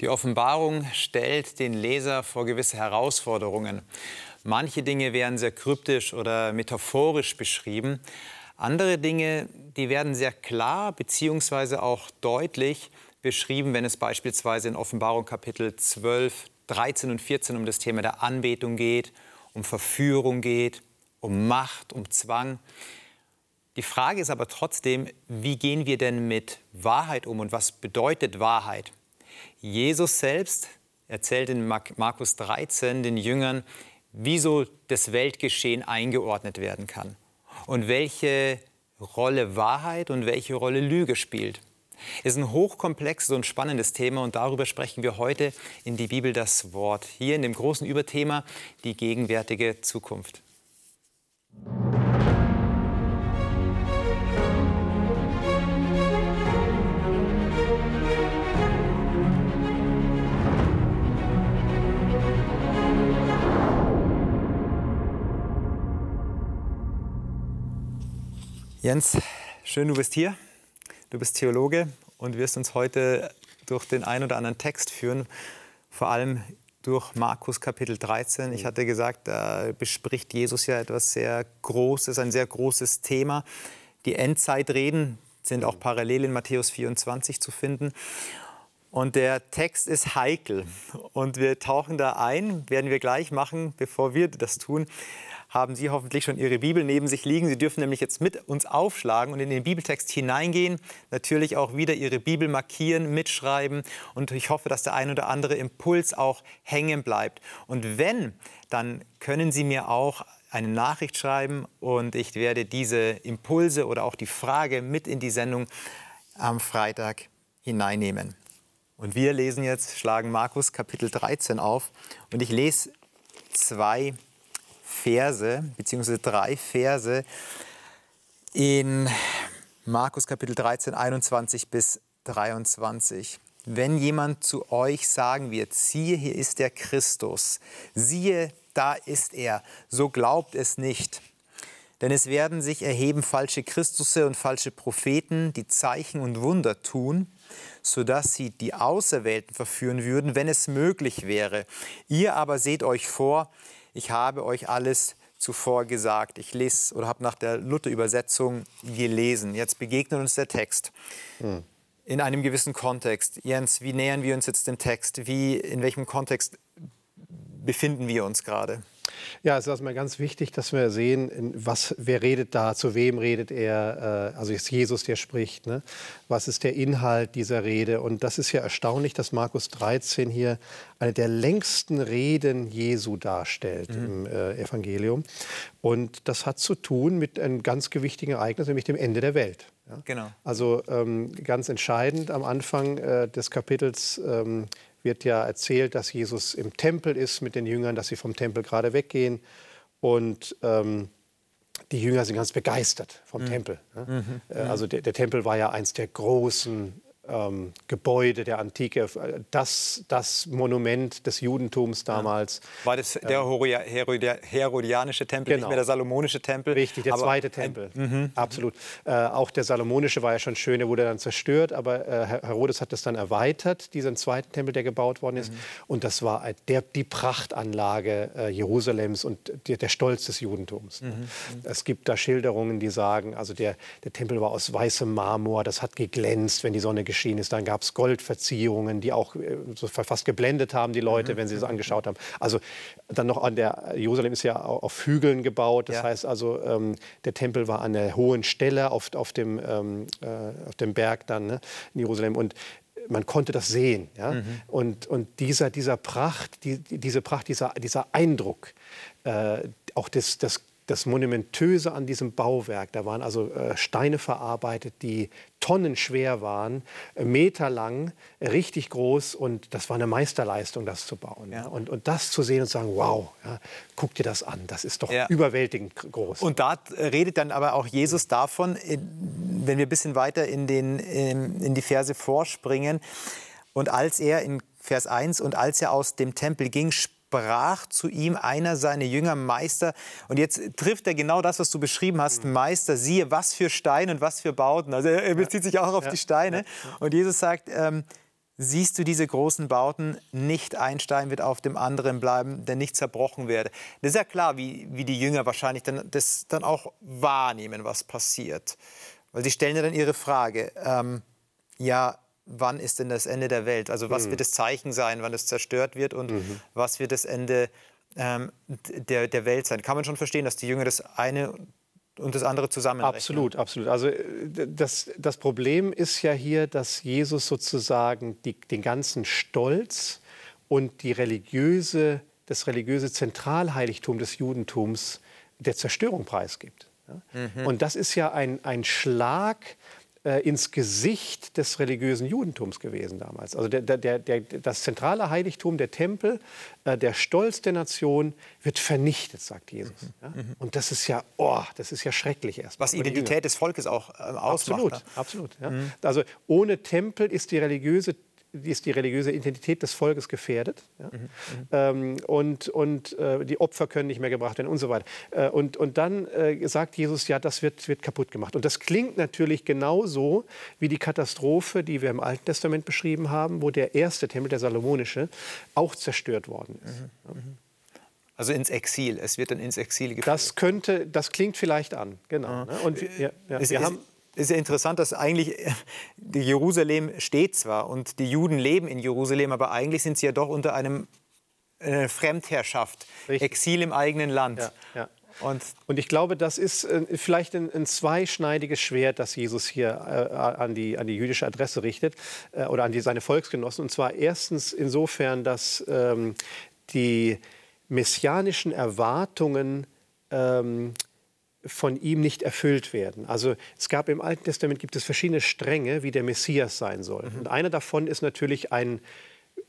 Die Offenbarung stellt den Leser vor gewisse Herausforderungen. Manche Dinge werden sehr kryptisch oder metaphorisch beschrieben. Andere Dinge, die werden sehr klar bzw. auch deutlich beschrieben, wenn es beispielsweise in Offenbarung Kapitel 12, 13 und 14 um das Thema der Anbetung geht, um Verführung geht, um Macht, um Zwang. Die Frage ist aber trotzdem, wie gehen wir denn mit Wahrheit um und was bedeutet Wahrheit? Jesus selbst erzählt in Markus 13 den Jüngern, wieso das Weltgeschehen eingeordnet werden kann und welche Rolle Wahrheit und welche Rolle Lüge spielt. Es ist ein hochkomplexes und spannendes Thema und darüber sprechen wir heute in die Bibel das Wort, hier in dem großen Überthema die gegenwärtige Zukunft. Jens, schön, du bist hier. Du bist Theologe und wirst uns heute durch den ein oder anderen Text führen, vor allem durch Markus Kapitel 13. Ich hatte gesagt, da bespricht Jesus ja etwas sehr Großes, ein sehr großes Thema. Die Endzeitreden sind auch parallel in Matthäus 24 zu finden. Und der Text ist heikel. Und wir tauchen da ein, werden wir gleich machen, bevor wir das tun haben Sie hoffentlich schon Ihre Bibel neben sich liegen. Sie dürfen nämlich jetzt mit uns aufschlagen und in den Bibeltext hineingehen. Natürlich auch wieder Ihre Bibel markieren, mitschreiben. Und ich hoffe, dass der ein oder andere Impuls auch hängen bleibt. Und wenn, dann können Sie mir auch eine Nachricht schreiben und ich werde diese Impulse oder auch die Frage mit in die Sendung am Freitag hineinnehmen. Und wir lesen jetzt, schlagen Markus Kapitel 13 auf und ich lese zwei Verse, beziehungsweise drei Verse in Markus Kapitel 13, 21 bis 23. Wenn jemand zu euch sagen wird, siehe, hier ist der Christus, siehe, da ist er, so glaubt es nicht. Denn es werden sich erheben falsche Christusse und falsche Propheten, die Zeichen und Wunder tun, sodass sie die Auserwählten verführen würden, wenn es möglich wäre. Ihr aber seht euch vor, ich habe euch alles zuvor gesagt. Ich lese oder habe nach der Luther-Übersetzung gelesen. Jetzt begegnet uns der Text. Hm. In einem gewissen Kontext. Jens, wie nähern wir uns jetzt dem Text? Wie, in welchem Kontext befinden wir uns gerade? Ja, es ist erstmal ganz wichtig, dass wir sehen, was, wer redet da, zu wem redet er. Äh, also ist Jesus, der spricht. Ne? Was ist der Inhalt dieser Rede? Und das ist ja erstaunlich, dass Markus 13 hier eine der längsten Reden Jesu darstellt mhm. im äh, Evangelium. Und das hat zu tun mit einem ganz gewichtigen Ereignis, nämlich dem Ende der Welt. Ja? Genau. Also ähm, ganz entscheidend am Anfang äh, des Kapitels ähm, wird ja erzählt, dass Jesus im Tempel ist mit den Jüngern, dass sie vom Tempel gerade weggehen. Und ähm, die Jünger sind ganz begeistert vom mhm. Tempel. Ne? Mhm. Äh, also der, der, Tempel war ja eins der großen ähm, Gebäude der Antike, das, das Monument des Judentums damals. War das der ähm, Herodianische Tempel, genau. nicht mehr der Salomonische Tempel? Richtig, der zweite Tempel, mhm. absolut. Äh, auch der Salomonische war ja schon schön, der wurde dann zerstört, aber äh, Herodes hat das dann erweitert, diesen zweiten Tempel, der gebaut worden ist. Mhm. Und das war der, die Prachtanlage äh, Jerusalems und der, der, Stolz des Judentums. Mhm. mhm. Es gibt da Schilderungen, die sagen, also der, der Tempel war aus weißem Marmor, das hat geglänzt, wenn die Sonne geschehen ist. Dann gab es Goldverziehungen, die auch äh, so fast geblendet haben, die Leute, mhm. wenn sie es angeschaut haben. Also dann noch an der, Jerusalem ist ja auf Hügeln gebaut. Das ja. heißt also, ähm, der Tempel war an einer hohen Stelle auf, auf, dem, ähm, äh, auf dem Berg dann ne, in Jerusalem. Und man konnte das sehen. Ja? Mhm. Und, und dieser, dieser Pracht, die, diese Pracht, dieser, dieser Eindruck, äh, auch des, des das Monumentöse an diesem Bauwerk. Da waren also äh, Steine verarbeitet, die tonnenschwer waren, äh, meterlang, richtig groß. Und das war eine Meisterleistung, das zu bauen. Ja. Und, und das zu sehen und zu sagen, wow, ja, guck dir das an, das ist doch ja. überwältigend groß. Und da redet dann aber auch Jesus davon, wenn wir ein bisschen weiter in, den, in die Verse vorspringen, und als er in Vers 1, und als er aus dem Tempel ging, sprach zu ihm einer seiner Jünger, Meister. Und jetzt trifft er genau das, was du beschrieben hast, mhm. Meister, siehe, was für Steine und was für Bauten. Also er, bezieht sich auch auf ja. die Steine. Und Jesus sagt, ähm, siehst du diese großen Bauten, nicht ein Stein wird auf dem anderen bleiben, der nicht zerbrochen werde. Das ist ja klar, wie, wie die Jünger wahrscheinlich dann, das dann auch wahrnehmen, was passiert. Weil sie stellen ja dann ihre Frage, ähm, ja, wann ist denn das Ende der Welt? Also was mhm. wird das Zeichen sein, wann es zerstört wird und mhm. was wird das Ende ähm, der, der Welt sein? Kann man schon verstehen, dass die Jünger das eine und das andere zusammen. Absolut, absolut. Also äh, das, das Problem ist ja hier, dass Jesus sozusagen die, den ganzen Stolz und die religiöse, das religiöse Zentralheiligtum des Judentums der Zerstörung preisgibt. Mhm. Und das ist ja ein, ein Schlag ins Gesicht des religiösen Judentums gewesen damals. Also der, der, der, das zentrale Heiligtum, der Tempel, äh, der Stolz der Nation wird vernichtet, sagt Jesus. Mhm. Ja? Mhm. Und das ist ja, oh, das ist ja schrecklich erst. Was Identität des Volkes auch äh, ausmacht. Absolut, ne? absolut. Ja? Mhm. Also ohne Tempel ist die religiöse ist die religiöse Identität des Volkes gefährdet. Ja? Mhm, ähm, und und äh, die Opfer können nicht mehr gebracht werden und so weiter. Äh, und, und dann äh, sagt Jesus, ja, das wird, wird kaputt gemacht. Und das klingt natürlich genauso wie die Katastrophe, die wir im Alten Testament beschrieben haben, wo der erste Tempel, der Salomonische, auch zerstört worden ist. Mhm, ja? Mhm. Also ins Exil. Es wird dann ins Exil geführt. Das könnte, das klingt vielleicht an, genau. Ne? Und wir, ja, ja, wir haben ist ja interessant, dass eigentlich Jerusalem steht zwar und die Juden leben in Jerusalem, aber eigentlich sind sie ja doch unter einem äh, Fremdherrschaft, Richtig. Exil im eigenen Land. Ja, ja. Und, und, ich glaube, das ist äh, vielleicht ein, ein, zweischneidiges Schwert, das Jesus hier äh, an, die, an, die, jüdische Adresse richtet äh, oder an die, seine Volksgenossen. Und zwar erstens insofern, dass ähm, die messianischen Erwartungen ähm, von ihm nicht erfüllt werden. Also es gab im Alten Testament gibt es verschiedene Stränge, wie der Messias sein soll. Mhm. Und einer davon ist natürlich ein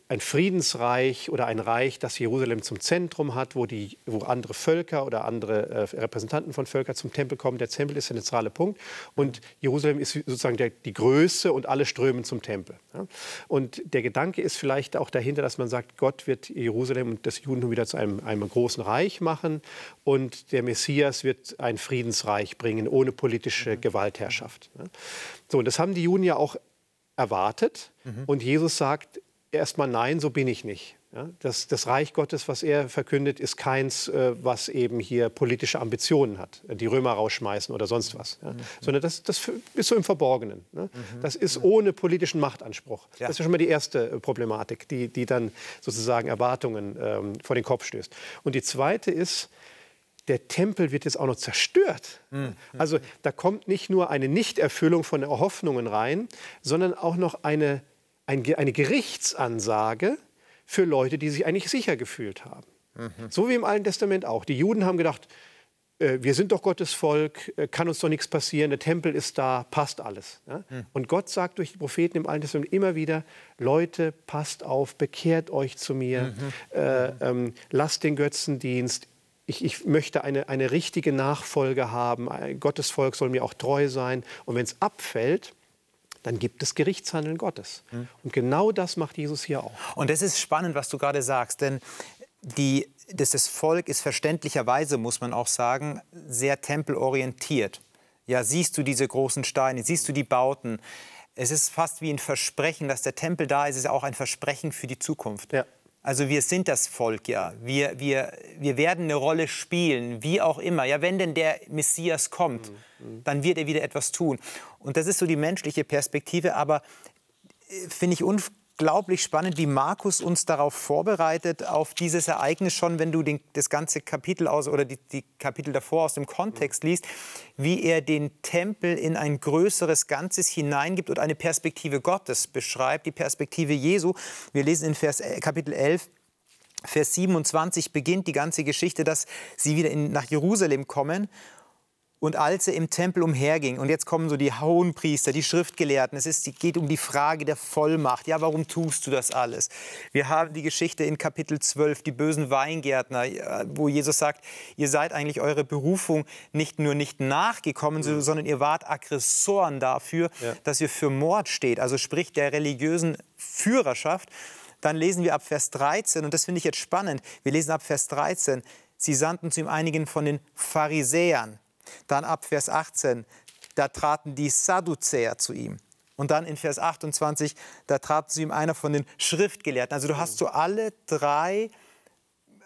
ein Friedensreich oder ein Reich, das Jerusalem zum Zentrum hat, wo, die, wo andere Völker oder andere äh, Repräsentanten von Völkern zum Tempel kommen. Der Tempel ist der zentrale Punkt und Jerusalem ist sozusagen der, die Größe und alle strömen zum Tempel. Ja? Und der Gedanke ist vielleicht auch dahinter, dass man sagt, Gott wird Jerusalem und das Judentum wieder zu einem, einem großen Reich machen und der Messias wird ein Friedensreich bringen ohne politische mhm. Gewaltherrschaft. Ja? So, und das haben die Juden ja auch erwartet. Mhm. Und Jesus sagt, erstmal nein, so bin ich nicht. Ja, das, das, Reich Gottes, was er verkündet, ist keins, äh, was eben hier politische Ambitionen hat, die Römer rausschmeißen oder sonst was. Ja. Mhm. Sondern das, das, ist so im Verborgenen. Ne? Mhm. Das ist ohne politischen Machtanspruch. Ja. Das ist schon mal die erste äh, Problematik, die, die dann sozusagen Erwartungen ähm, vor den Kopf stößt. Und die zweite ist, der Tempel wird jetzt auch noch zerstört. Mhm. Also da kommt nicht nur eine Nichterfüllung von Hoffnungen rein, sondern auch noch eine eine Gerichtsansage für Leute, die sich eigentlich sicher gefühlt haben. Mhm. So wie im Alten Testament auch. Die Juden haben gedacht, äh, wir sind doch Gottes Volk, äh, kann uns doch nichts passieren, der Tempel ist da, passt alles. Ja? Mhm. Und Gott sagt durch die Propheten im Alten Testament immer wieder, Leute, passt auf, bekehrt euch zu mir, mhm. äh, ähm, lasst den Götzendienst, ich, ich, möchte eine, eine richtige Nachfolge haben, Gottes Volk soll mir auch treu sein. Und wenn es abfällt, dann gibt es Gerichtshandeln Gottes. Mhm. Und genau das macht Jesus hier auch. Und das ist spannend, was du gerade sagst, denn die, das, das Volk ist verständlicherweise, muss man auch sagen, sehr tempelorientiert. Ja, siehst du diese großen Steine, siehst du die Bauten. Es ist fast wie ein Versprechen, dass der Tempel da ist, es ist auch ein Versprechen für die Zukunft. Ja. Also wir sind das Volk, ja. Wir, wir, wir werden eine Rolle spielen, wie auch immer. Ja, wenn denn der Messias kommt, mhm. dann wird er wieder etwas tun. Und das ist so die menschliche Perspektive. Aber äh, finde ich unglaublich spannend, wie Markus uns darauf vorbereitet, auf dieses Ereignis schon, wenn du den, das ganze Kapitel aus oder die, die Kapitel davor aus dem Kontext mhm. liest, wie er den Tempel in ein größeres Ganzes hineingibt und eine Perspektive Gottes beschreibt, die Perspektive Jesu. Wir lesen in Vers, äh, Kapitel 11, Vers 27 beginnt die ganze Geschichte, dass sie wieder in, nach Jerusalem kommen und als er im Tempel umherging, und jetzt kommen so die Hohenpriester, die Schriftgelehrten, es ist, geht um die Frage der Vollmacht. Ja, warum tust du das alles? Wir haben die Geschichte in Kapitel 12, die bösen Weingärtner, wo Jesus sagt, ihr seid eigentlich eure Berufung nicht nur nicht nachgekommen, mhm. sondern ihr wart Aggressoren dafür, ja. dass ihr für Mord steht. Also sprich der religiösen Führerschaft. Dann lesen wir ab Vers 13, und das finde ich jetzt spannend, wir lesen ab Vers 13, sie sandten zu ihm einigen von den Pharisäern dann ab Vers 18, da traten die Sadduzäer zu ihm. Und dann in Vers 28, da trat zu ihm einer von den Schriftgelehrten. Also du hast so alle drei,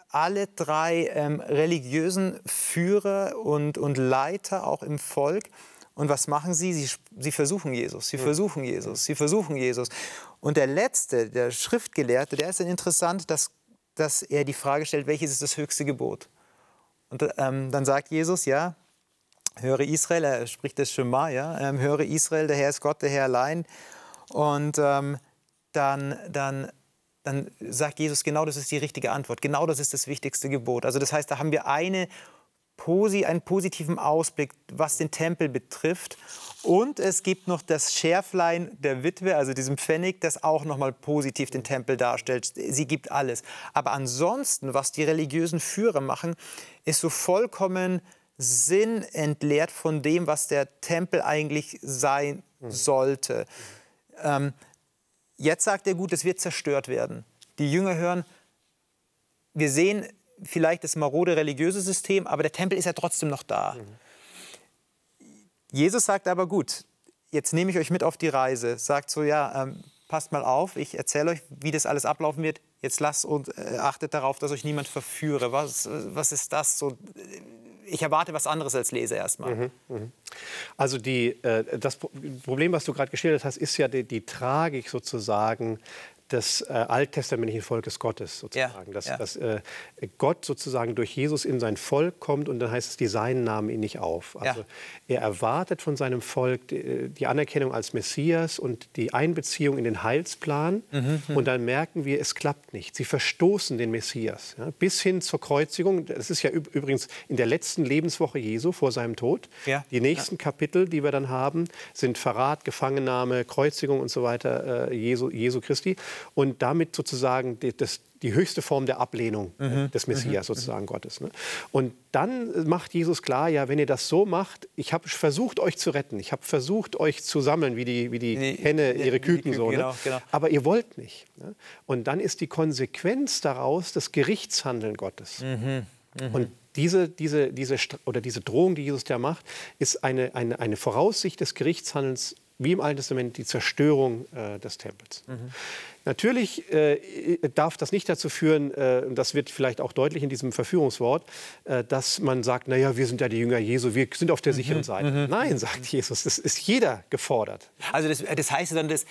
alle drei ähm, religiösen Führer und, und Leiter auch im Volk. Und was machen sie? Sie, sie versuchen Jesus, sie versuchen Jesus, sie versuchen Jesus. Und der Letzte, der Schriftgelehrte, der ist dann interessant, dass, dass er die Frage stellt, welches ist das höchste Gebot? Und ähm, dann sagt Jesus, ja, höre Israel, er spricht das Schema, ja, ähm, höre Israel, der Herr ist Gott, der Herr allein. Und ähm, dann, dann, dann sagt Jesus, genau das ist die richtige Antwort, genau das ist das wichtigste Gebot. Also das heißt, da haben wir eine, einen positiven Ausblick, was den Tempel betrifft. Und es gibt noch das Schärflein der Witwe, also diesem Pfennig, das auch nochmal positiv den Tempel darstellt. Sie gibt alles. Aber ansonsten, was die religiösen Führer machen, ist so vollkommen Sinn entleert von dem, was der Tempel eigentlich sein mhm. sollte. Ähm, jetzt sagt er, gut, es wird zerstört werden. Die Jünger hören, wir sehen vielleicht das marode religiöse System, aber der Tempel ist ja trotzdem noch da. Mhm. Jesus sagt aber, gut, jetzt nehme ich euch mit auf die Reise. Sagt so, ja, ähm, passt mal auf, ich erzähle euch, wie das alles ablaufen wird. Jetzt lasst und äh, achtet darauf, dass euch niemand verführe. Was, was ist das so? Ich erwarte was anderes als Leser erstmal. Mhm, mh. Also die, äh, das Problem, was du gerade geschildert hast, ist ja die, die Tragik sozusagen des äh, alttestamentlichen Volkes Gottes sozusagen. Ja, dass, ja. dass äh, Gott sozusagen durch Jesus in sein Volk kommt und dann heißt es, die Seinen nahmen ihn nicht auf. Also ja. er erwartet von seinem Volk die, die, Anerkennung als Messias und die Einbeziehung in den Heilsplan. Mhm, mhm, und dann merken wir, es klappt nicht. Sie verstoßen den Messias. bis hin zur Kreuzigung. Das ist ja übrigens in der letzten Lebenswoche Jesu vor seinem Tod. Die nächsten Kapitel, die wir dann haben, sind Verrat, Gefangennahme, Kreuzigung und so weiter äh, Jesu, Jesu Christi und damit sozusagen die, das, die höchste Form der Ablehnung mhm. des Messias mhm. sozusagen mhm. Gottes. Ne? Und dann macht Jesus klar, ja, wenn ihr das so macht, ich habe versucht, euch zu retten, ich habe versucht, euch zu sammeln, wie die, wie die, die Henne ihre Küken, Küken, so. Ne? Genau, genau. Aber ihr wollt nicht. Ne? Und dann ist die Konsequenz daraus das Gerichtshandeln Gottes. Mhm. Mhm. Und diese, diese, diese, oder diese Drohung, die Jesus da macht, ist eine, eine, eine Voraussicht des Gerichtshandelns wie im Alten Testament die Zerstörung äh, des Tempels. Mhm. Natürlich äh, darf das nicht dazu führen, äh, und das wird vielleicht auch deutlich in diesem Verführungswort, äh, dass man sagt, naja, wir sind ja die Jünger Jesu, wir sind auf der mhm. sicheren Seite. Mhm. Nein, sagt Jesus, das ist jeder gefordert. Also das, das heißt dann, dass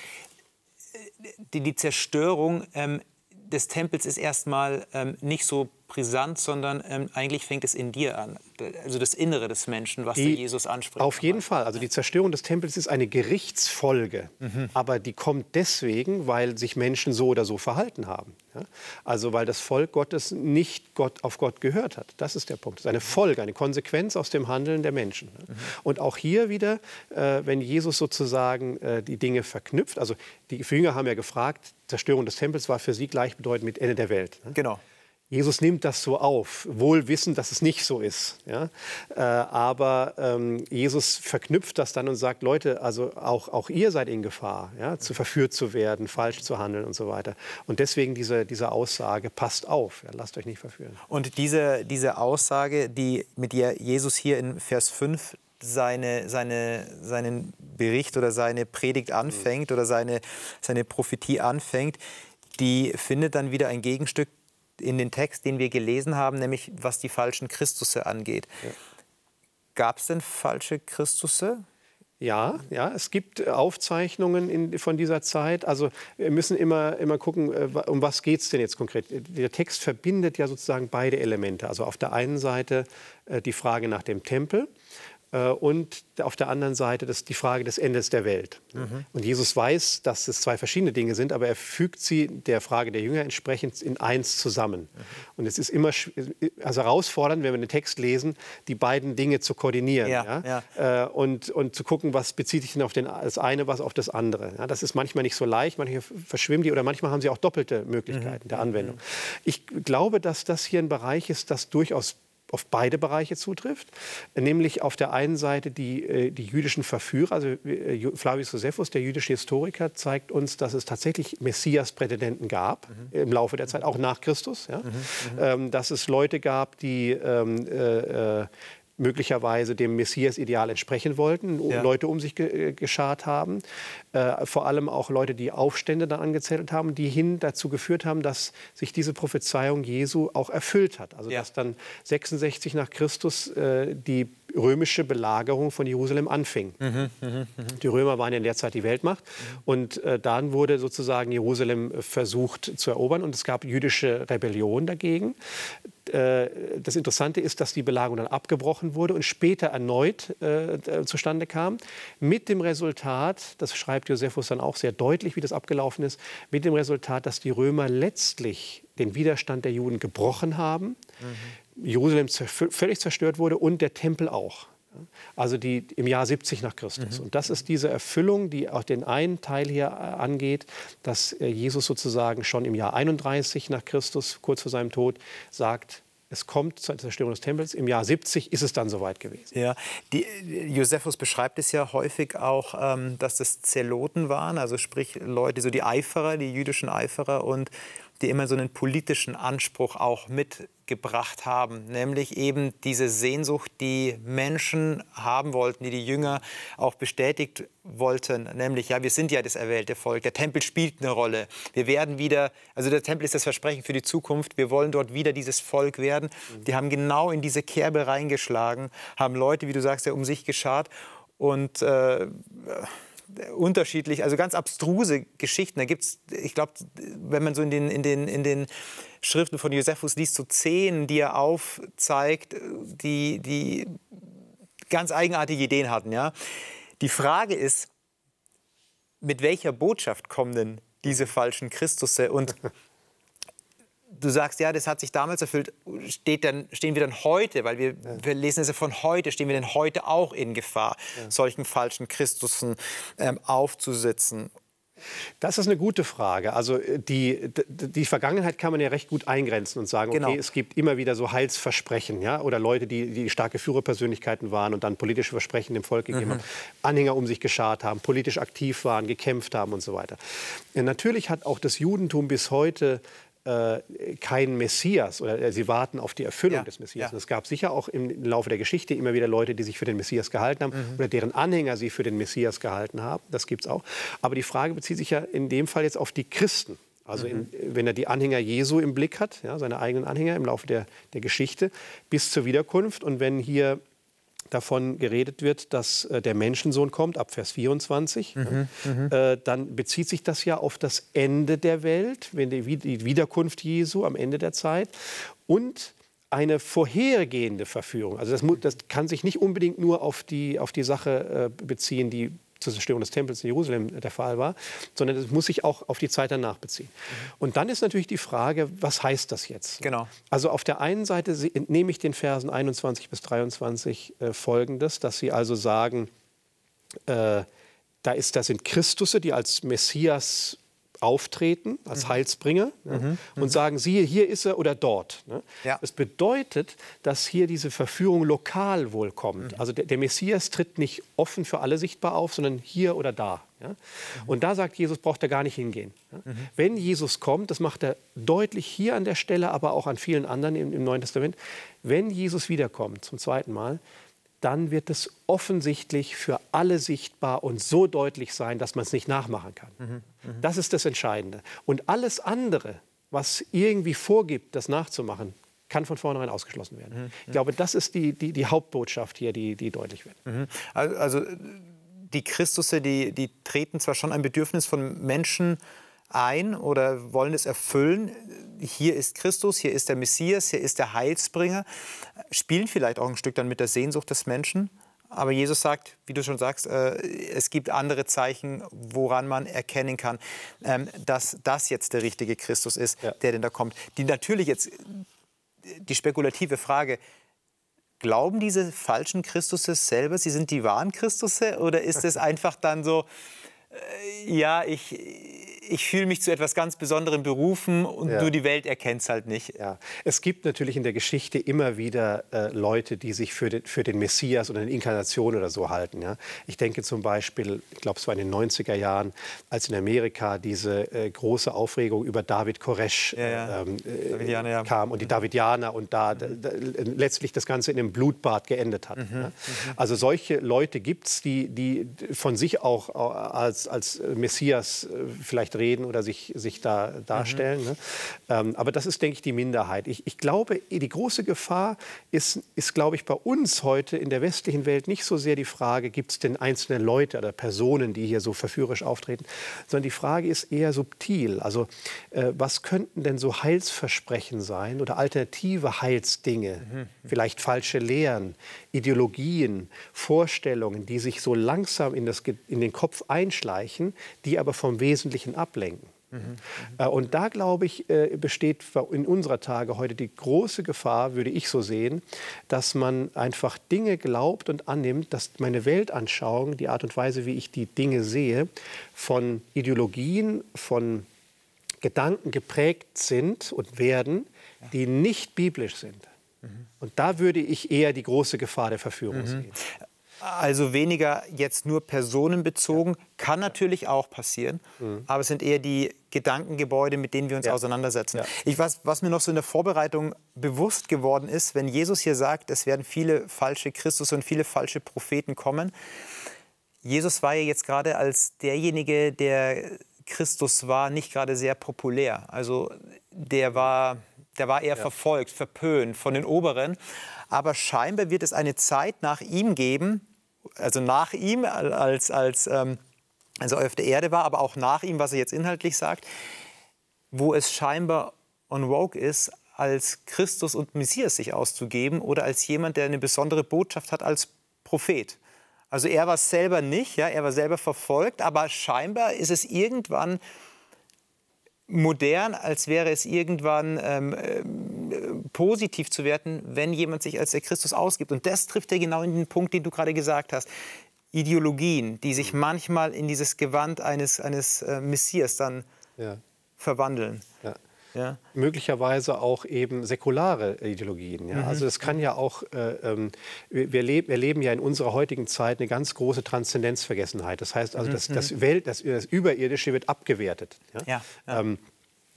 die, die Zerstörung ähm, des Tempels ist erstmal ähm, nicht so brisant, sondern ähm, eigentlich fängt es in dir an. Also das Innere des Menschen, was die, Jesus anspricht. Auf jeden Fall. Also die Zerstörung des Tempels ist eine Gerichtsfolge. Mhm. Aber die kommt deswegen, weil sich Menschen so oder so verhalten haben. Ja? Also weil das Volk Gottes nicht Gott, auf Gott gehört hat. Das ist der Punkt. Das ist eine Folge, eine Konsequenz aus dem Handeln der Menschen. Mhm. Und auch hier wieder, äh, wenn Jesus sozusagen äh, die Dinge verknüpft, also die Jünger haben ja gefragt, Zerstörung des Tempels war für sie gleichbedeutend mit Ende der Welt. Ne? Genau. Jesus nimmt das so auf, wohl wissend, dass es nicht so ist. Ja? Äh, aber ähm, Jesus verknüpft das dann und sagt, Leute, also auch, auch ihr seid in Gefahr, ja? zu verführt zu werden, falsch zu handeln und so weiter. Und deswegen diese, diese Aussage, passt auf, ja? lasst euch nicht verführen. Und diese, diese Aussage, die, mit der Jesus hier in Vers 5 seine, seine, seinen Bericht oder seine Predigt anfängt oder seine, seine Prophetie anfängt, die findet dann wieder ein Gegenstück in den Text, den wir gelesen haben, nämlich was die falschen Christusse angeht. Ja. Gab es denn falsche Christusse? Ja, ja, es gibt Aufzeichnungen in, von dieser Zeit. Also wir müssen immer, immer gucken, äh, um was geht es denn jetzt konkret. Der Text verbindet ja sozusagen beide Elemente. Also auf der einen Seite äh, die Frage nach dem Tempel äh, und auf der anderen Seite das, die Frage des Endes der Welt. Mhm. Und Jesus weiß, dass es zwei verschiedene Dinge sind, aber er fügt sie der Frage der Jünger entsprechend in eins zusammen. Mhm. Und es ist immer also herausfordernd, wenn wir den Text lesen, die beiden Dinge zu koordinieren ja, ja? ja. Äh, und, und zu gucken, was bezieht sich denn auf den, das eine, was auf das andere. Das ist manchmal nicht so leicht, manchmal verschwimmen die oder manchmal haben sie auch doppelte Möglichkeiten mhm. der Anwendung. Mhm. Ich glaube, dass das hier ein Bereich ist, das durchaus auf beide Bereiche zutrifft, nämlich auf der einen Seite die, äh, die jüdischen Verführer, also äh, Flavius Josephus, der jüdische Historiker, zeigt uns, dass es tatsächlich Messias-Prätendenten gab mhm. im Laufe der Zeit, auch nach Christus, ja? Mhm. Mhm. Ähm, dass es Leute gab, die ähm, äh, äh möglicherweise dem Messias-Ideal entsprechen wollten, ja. Leute um sich ge geschart haben, äh, vor allem auch Leute, die Aufstände dann angezettelt haben, die hin dazu geführt haben, dass sich diese Prophezeiung Jesu auch erfüllt hat. Also ja. dass dann 66 nach Christus äh, die römische Belagerung von Jerusalem anfing. Mhm, mh, mh. Die Römer waren in der Zeit die Weltmacht mhm. und äh, dann wurde sozusagen Jerusalem versucht zu erobern und es gab jüdische Rebellion dagegen. Äh, das Interessante ist, dass die Belagerung dann abgebrochen wurde und später erneut äh, zustande kam. Mit dem Resultat, das schreibt Josephus dann auch sehr deutlich, wie das abgelaufen ist, mit dem Resultat, dass die Römer letztlich den Widerstand der Juden gebrochen haben, mhm. Jerusalem völlig zerstört wurde und der Tempel auch. Also die im Jahr 70 nach Christus. Mhm. Und das ist diese Erfüllung, die auch den einen Teil hier äh, angeht, dass äh, Jesus sozusagen schon im Jahr 31 nach Christus, kurz vor seinem Tod, sagt, es kommt zur Zerstörung des Tempels. Im Jahr 70 ist es dann soweit gewesen. Ja, die, Josephus beschreibt es ja häufig auch, ähm, dass das Zeloten waren, also sprich Leute, so die Eiferer, die jüdischen Eiferer und die immer so einen politischen Anspruch auch mitgebracht haben, nämlich eben diese Sehnsucht, die Menschen haben wollten, die die Jünger auch bestätigt wollten, nämlich ja, wir sind ja das erwählte Volk, der Tempel spielt eine Rolle, wir werden wieder, also der Tempel ist das Versprechen für die Zukunft, wir wollen dort wieder dieses Volk werden. Die haben genau in diese Kerbe reingeschlagen, haben Leute, wie du sagst, ja um sich geschart und äh, unterschiedlich, also ganz abstruse Geschichten. Da gibt es, ich glaube, wenn man so in den, in, den, in den Schriften von Josephus liest, so Szenen, die er aufzeigt, die, die ganz eigenartige Ideen hatten. Ja? Die Frage ist, mit welcher Botschaft kommen denn diese falschen Christusse? Und du sagst, ja, das hat sich damals erfüllt, steht dann, stehen wir dann heute, weil wir, ja. wir lesen es ja von heute, stehen wir denn heute auch in Gefahr, ja. solchen falschen Christussen ähm, aufzusitzen? Das ist eine gute Frage. Also äh, die, die Vergangenheit kann man ja recht gut eingrenzen und sagen, genau. okay, es gibt immer wieder so Heilsversprechen, ja, oder Leute, die, die starke Führerpersönlichkeiten waren und dann politische Versprechen dem Volk gegeben mhm. haben, Anhänger um sich geschart haben, politisch aktiv waren, gekämpft haben und so weiter. Ja, natürlich hat auch das Judentum bis heute äh, kein Messias oder äh, sie warten auf die Erfüllung ja, des Messias. Ja. Es gab sicher auch im Laufe der Geschichte immer wieder Leute, die sich für den Messias gehalten haben mhm. oder deren Anhänger sie für den Messias gehalten haben. Das gibt es auch. Aber die Frage bezieht sich ja in dem Fall jetzt auf die Christen. Also in, mhm. wenn er die Anhänger Jesu im Blick hat, ja, seine eigenen Anhänger im Laufe der, der Geschichte bis zur Wiederkunft. Und wenn hier davon geredet wird, dass äh, der Menschensohn kommt, ab Vers 24, mhm, mhm, äh, dann bezieht sich das ja auf das Ende der Welt, wenn die, die Wiederkunft Jesu am Ende der Zeit und eine vorhergehende Verführung. Also das, das, kann sich nicht unbedingt nur auf die, auf die Sache äh, beziehen, die zur Zerstörung des Tempels in Jerusalem der Fall war, sondern es muss sich auch auf die Zeit danach beziehen. Mhm. Und dann ist natürlich die Frage, was heißt das jetzt? Genau. Also auf der einen Seite entnehme ich den Versen 21 bis 23 äh, Folgendes, dass sie also sagen, äh, da, ist, da sind Christusse, die als Messias auftreten als mhm. Heilsbringer mhm. Ja, und mhm. sagen, siehe, hier ist er oder dort. Ne? Ja. Das bedeutet, dass hier diese Verführung lokal wohl kommt. Mhm. Also der, der, Messias tritt nicht offen für alle sichtbar auf, sondern hier oder da. Ja? Mhm. Und da sagt Jesus, braucht er gar nicht hingehen. Ja? Mhm. Wenn Jesus kommt, das macht er deutlich hier an der Stelle, aber auch an vielen anderen im, im Neuen Testament, wenn Jesus wiederkommt zum zweiten Mal, dann wird es offensichtlich für alle sichtbar und so deutlich sein, dass man es nicht nachmachen kann. Mhm, mh. Das ist das Entscheidende. Und alles andere, was irgendwie vorgibt, das nachzumachen, kann von vornherein ausgeschlossen werden. Mhm, ich glaube, das ist die, die, die Hauptbotschaft hier, die, die deutlich wird. Mhm. Also die Christusse, die, die treten zwar schon ein Bedürfnis von Menschen ein oder wollen es erfüllen. Hier ist Christus, hier ist der Messias, hier ist der Heilsbringer. Spielen vielleicht auch ein Stück dann mit der Sehnsucht des Menschen. Aber Jesus sagt, wie du schon sagst, äh, es gibt andere Zeichen, woran man erkennen kann, ähm, dass das jetzt der richtige Christus ist, ja. der denn da kommt. Die natürlich jetzt die spekulative Frage, glauben diese falschen Christusse selber, sie sind die wahren Christusse? Oder ist es einfach dann so, ja, ich, ich fühle mich zu etwas ganz Besonderem berufen und ja. du die Welt erkennst halt nicht. Ja. Es gibt natürlich in der Geschichte immer wieder äh, Leute, die sich für den, für den Messias oder eine Inkarnation oder so halten. Ja? Ich denke zum Beispiel, ich glaube, es war in den 90er Jahren, als in Amerika diese äh, große Aufregung über David Koresh ja, ähm, äh, kam und die Davidianer und da, da, da, letztlich das Ganze in einem Blutbad geendet hat. Mhm. Mhm. Also solche Leute gibt es, die, die von sich auch als, als Messias äh, vielleicht reden oder sich, sich da darstellen. Mhm. Ne? Ähm, aber das ist, denke ich, die Minderheit. Ich, ich glaube, die große Gefahr ist, ist, glaube ich, bei uns heute in der westlichen Welt nicht so sehr die Frage, gibt es denn einzelne Leute oder Personen, die hier so verführerisch auftreten, sondern die Frage ist eher subtil. Also äh, was könnten denn so Heilsversprechen sein oder alternative Heilsdinge, mhm. vielleicht falsche Lehren, Ideologien, Vorstellungen, die sich so langsam in, das, in den Kopf einschleichen, die aber vom Wesentlichen ablenken. Mhm. Und da, glaube ich, äh, besteht in unserer Tage heute die große Gefahr, würde ich so sehen, dass man einfach Dinge glaubt und annimmt, dass meine Weltanschauung, die Art und Weise, wie ich die Dinge sehe, von Ideologien, von Gedanken geprägt sind und werden, die nicht biblisch sind. Mhm. Und da würde ich eher die große Gefahr der Verführung mhm. sehen. Also weniger jetzt nur personenbezogen, ja. kann natürlich auch passieren, mhm. aber es sind eher die Gedankengebäude, mit denen wir uns ja. auseinandersetzen. Ja. Ich weiß, was mir noch so in der Vorbereitung bewusst geworden ist, wenn Jesus hier sagt, es werden viele falsche Christus und viele falsche Propheten kommen. Jesus war ja jetzt gerade als derjenige, der Christus war, nicht gerade sehr populär. Also der war, der war eher verfolgt, verpönt von den Oberen. Aber scheinbar wird es eine Zeit nach ihm geben, also nach ihm, als, als, ähm, als er auf der Erde war, aber auch nach ihm, was er jetzt inhaltlich sagt, wo es scheinbar on vogue ist, als Christus und Messias sich auszugeben oder als jemand, der eine besondere Botschaft hat als Prophet. Also er war selber nicht, ja, er war selber verfolgt, aber scheinbar ist es irgendwann modern, als wäre es irgendwann ähm, äh, positiv zu werten, wenn jemand sich als der Christus ausgibt. Und das trifft ja genau in den Punkt, den du gerade gesagt hast. Ideologien, die sich manchmal in dieses Gewand eines, eines äh, Messias dann ja. verwandeln. Ja. Ja. Möglicherweise auch eben säkulare Ideologien. Ja? Mhm. Also es kann ja auch, äh, ähm, wir, leb, wir leben ja in unserer heutigen Zeit eine ganz große Transzendenzvergessenheit. Das heißt also, mhm. das, das, Welt, das, das Überirdische wird abgewertet. Ja? ja ähm,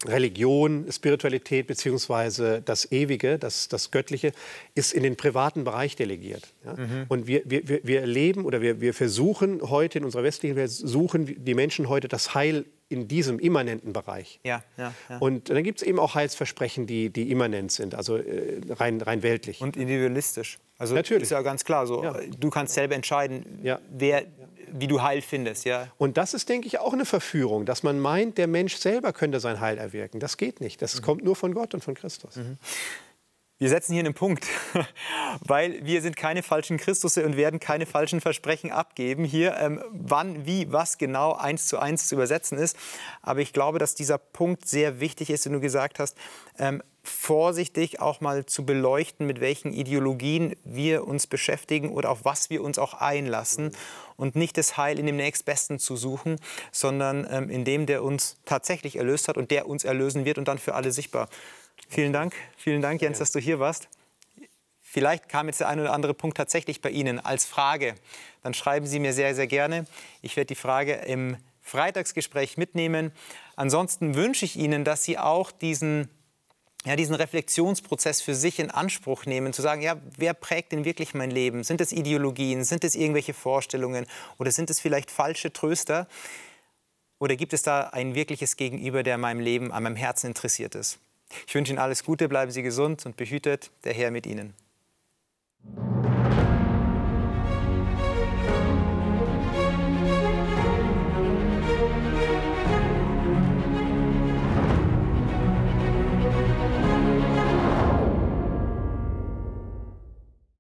Religion, Spiritualität bzw. das Ewige, das, das Göttliche, ist in den privaten Bereich delegiert. Ja? Mhm. Und wir, wir, wir erleben oder wir, wir versuchen heute in unserer westlichen Welt, suchen die Menschen heute das Heil in diesem immanenten Bereich. Ja, ja, ja. Und dann gibt es eben auch Heilsversprechen, die, die immanent sind, also äh, rein, rein weltlich. Und individualistisch. Also Natürlich. ist ja ganz klar so. Ja. Du kannst selber entscheiden, wer, wie du Heil findest. Ja? Und das ist, denke ich, auch eine Verführung, dass man meint, der Mensch selber könnte sein Heil erwirken. Das geht nicht. Das mhm. kommt nur von Gott und von Christus. Mhm. Wir setzen hier einen Punkt, weil wir sind keine falschen Christusse und werden keine falschen Versprechen abgeben hier, ähm, wann, wie, was genau eins zu eins zu übersetzen ist. Aber ich glaube, dass dieser Punkt sehr wichtig ist, den du gesagt hast, ähm, vorsichtig auch mal zu beleuchten, mit welchen Ideologien wir uns beschäftigen oder auf was wir uns auch einlassen und nicht das Heil in dem Nächstbesten zu suchen, sondern ähm, in dem, der uns tatsächlich erlöst hat und der uns erlösen wird und dann für alle sichtbar Vielen Dank, vielen Dank, Jens, dass du hier warst. Vielleicht kam jetzt der ein oder andere Punkt tatsächlich bei Ihnen als Frage. Dann schreiben Sie mir sehr, sehr gerne. Ich werde die Frage im Freitagsgespräch mitnehmen. Ansonsten wünsche ich Ihnen, dass Sie auch diesen, ja, diesen Reflexionsprozess für sich in Anspruch nehmen, zu sagen, ja, wer prägt denn wirklich mein Leben? Sind es Ideologien? Sind es irgendwelche Vorstellungen? Oder sind es vielleicht falsche Tröster? Oder gibt es da ein wirkliches Gegenüber, der meinem Leben, an meinem Herzen interessiert ist? Ich wünsche Ihnen alles Gute, bleiben Sie gesund und behütet, der Herr mit Ihnen.